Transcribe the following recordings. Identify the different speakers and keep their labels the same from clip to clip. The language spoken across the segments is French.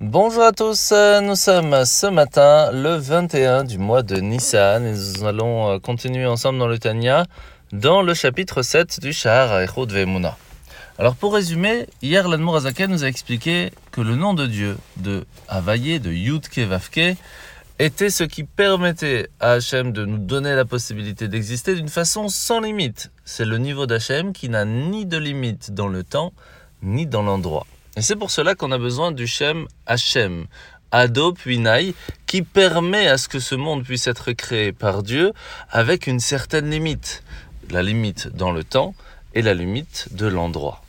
Speaker 1: Bonjour à tous, euh, nous sommes ce matin le 21 du mois de Nissan et nous allons euh, continuer ensemble dans le Tanya dans le chapitre 7 du Shahar de Vemuna. Alors pour résumer, hier l'Admour Azaken nous a expliqué que le nom de Dieu de Havaye, de Yudke Vavke, était ce qui permettait à Hachem de nous donner la possibilité d'exister d'une façon sans limite. C'est le niveau d'Hachem qui n'a ni de limite dans le temps ni dans l'endroit. Et c'est pour cela qu'on a besoin du Shem Hashem, Ado puis qui permet à ce que ce monde puisse être créé par Dieu avec une certaine limite. La limite dans le temps et la limite de l'endroit.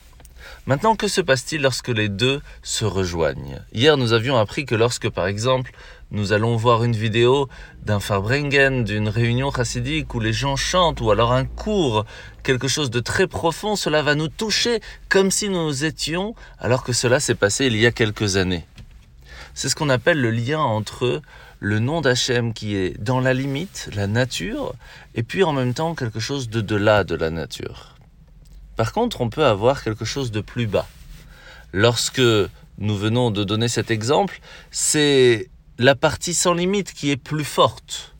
Speaker 1: Maintenant, que se passe-t-il lorsque les deux se rejoignent? Hier, nous avions appris que lorsque, par exemple, nous allons voir une vidéo d'un Farbrengen, d'une réunion chassidique où les gens chantent, ou alors un cours, quelque chose de très profond, cela va nous toucher comme si nous étions, alors que cela s'est passé il y a quelques années. C'est ce qu'on appelle le lien entre le nom d'Hachem qui est dans la limite, la nature, et puis en même temps quelque chose de delà de la nature. Par contre, on peut avoir quelque chose de plus bas. Lorsque nous venons de donner cet exemple, c'est la partie sans limite qui est plus forte.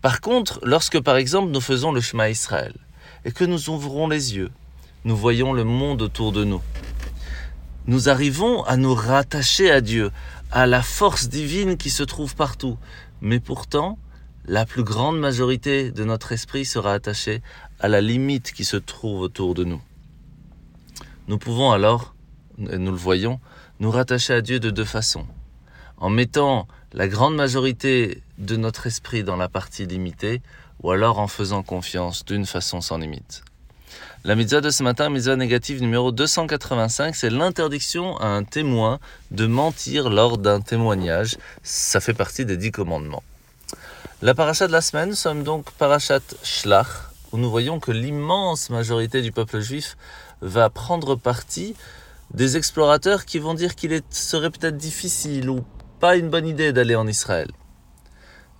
Speaker 1: Par contre, lorsque par exemple nous faisons le chemin Israël et que nous ouvrons les yeux, nous voyons le monde autour de nous. Nous arrivons à nous rattacher à Dieu, à la force divine qui se trouve partout. Mais pourtant, la plus grande majorité de notre esprit sera attachée à la limite qui se trouve autour de nous. Nous pouvons alors, et nous le voyons, nous rattacher à Dieu de deux façons. En mettant la grande majorité de notre esprit dans la partie limitée, ou alors en faisant confiance d'une façon sans limite. La mitzvah de ce matin, mitzvah négative numéro 285, c'est l'interdiction à un témoin de mentir lors d'un témoignage. Ça fait partie des dix commandements. La paracha de la semaine, nous sommes donc parachat Shlach, où nous voyons que l'immense majorité du peuple juif va prendre parti des explorateurs qui vont dire qu'il serait peut-être difficile ou pas une bonne idée d'aller en Israël.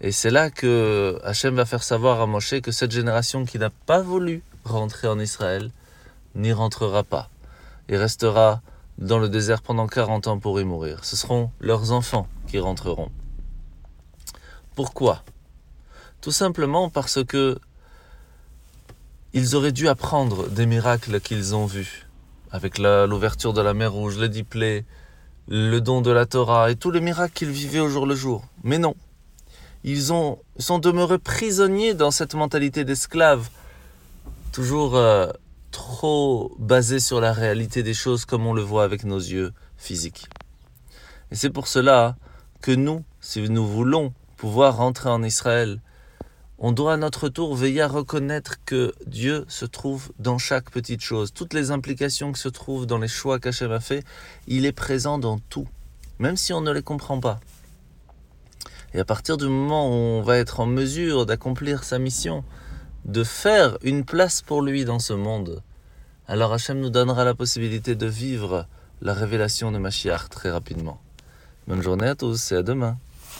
Speaker 1: Et c'est là que Hachem va faire savoir à Moshe que cette génération qui n'a pas voulu rentrer en Israël n'y rentrera pas et restera dans le désert pendant 40 ans pour y mourir. Ce seront leurs enfants qui rentreront. Pourquoi? Tout simplement parce que ils auraient dû apprendre des miracles qu'ils ont vus, avec l'ouverture de la mer Rouge, le diplé, le don de la Torah et tous les miracles qu'ils vivaient au jour le jour. Mais non, ils ont, sont demeurés prisonniers dans cette mentalité d'esclave, toujours euh, trop basée sur la réalité des choses comme on le voit avec nos yeux physiques. Et c'est pour cela que nous, si nous voulons pouvoir rentrer en Israël, on doit à notre tour veiller à reconnaître que Dieu se trouve dans chaque petite chose. Toutes les implications qui se trouvent dans les choix qu'Hachem a fait, il est présent dans tout, même si on ne les comprend pas. Et à partir du moment où on va être en mesure d'accomplir sa mission, de faire une place pour lui dans ce monde, alors Hachem nous donnera la possibilité de vivre la révélation de Mashiach très rapidement. Bonne journée à tous et à demain.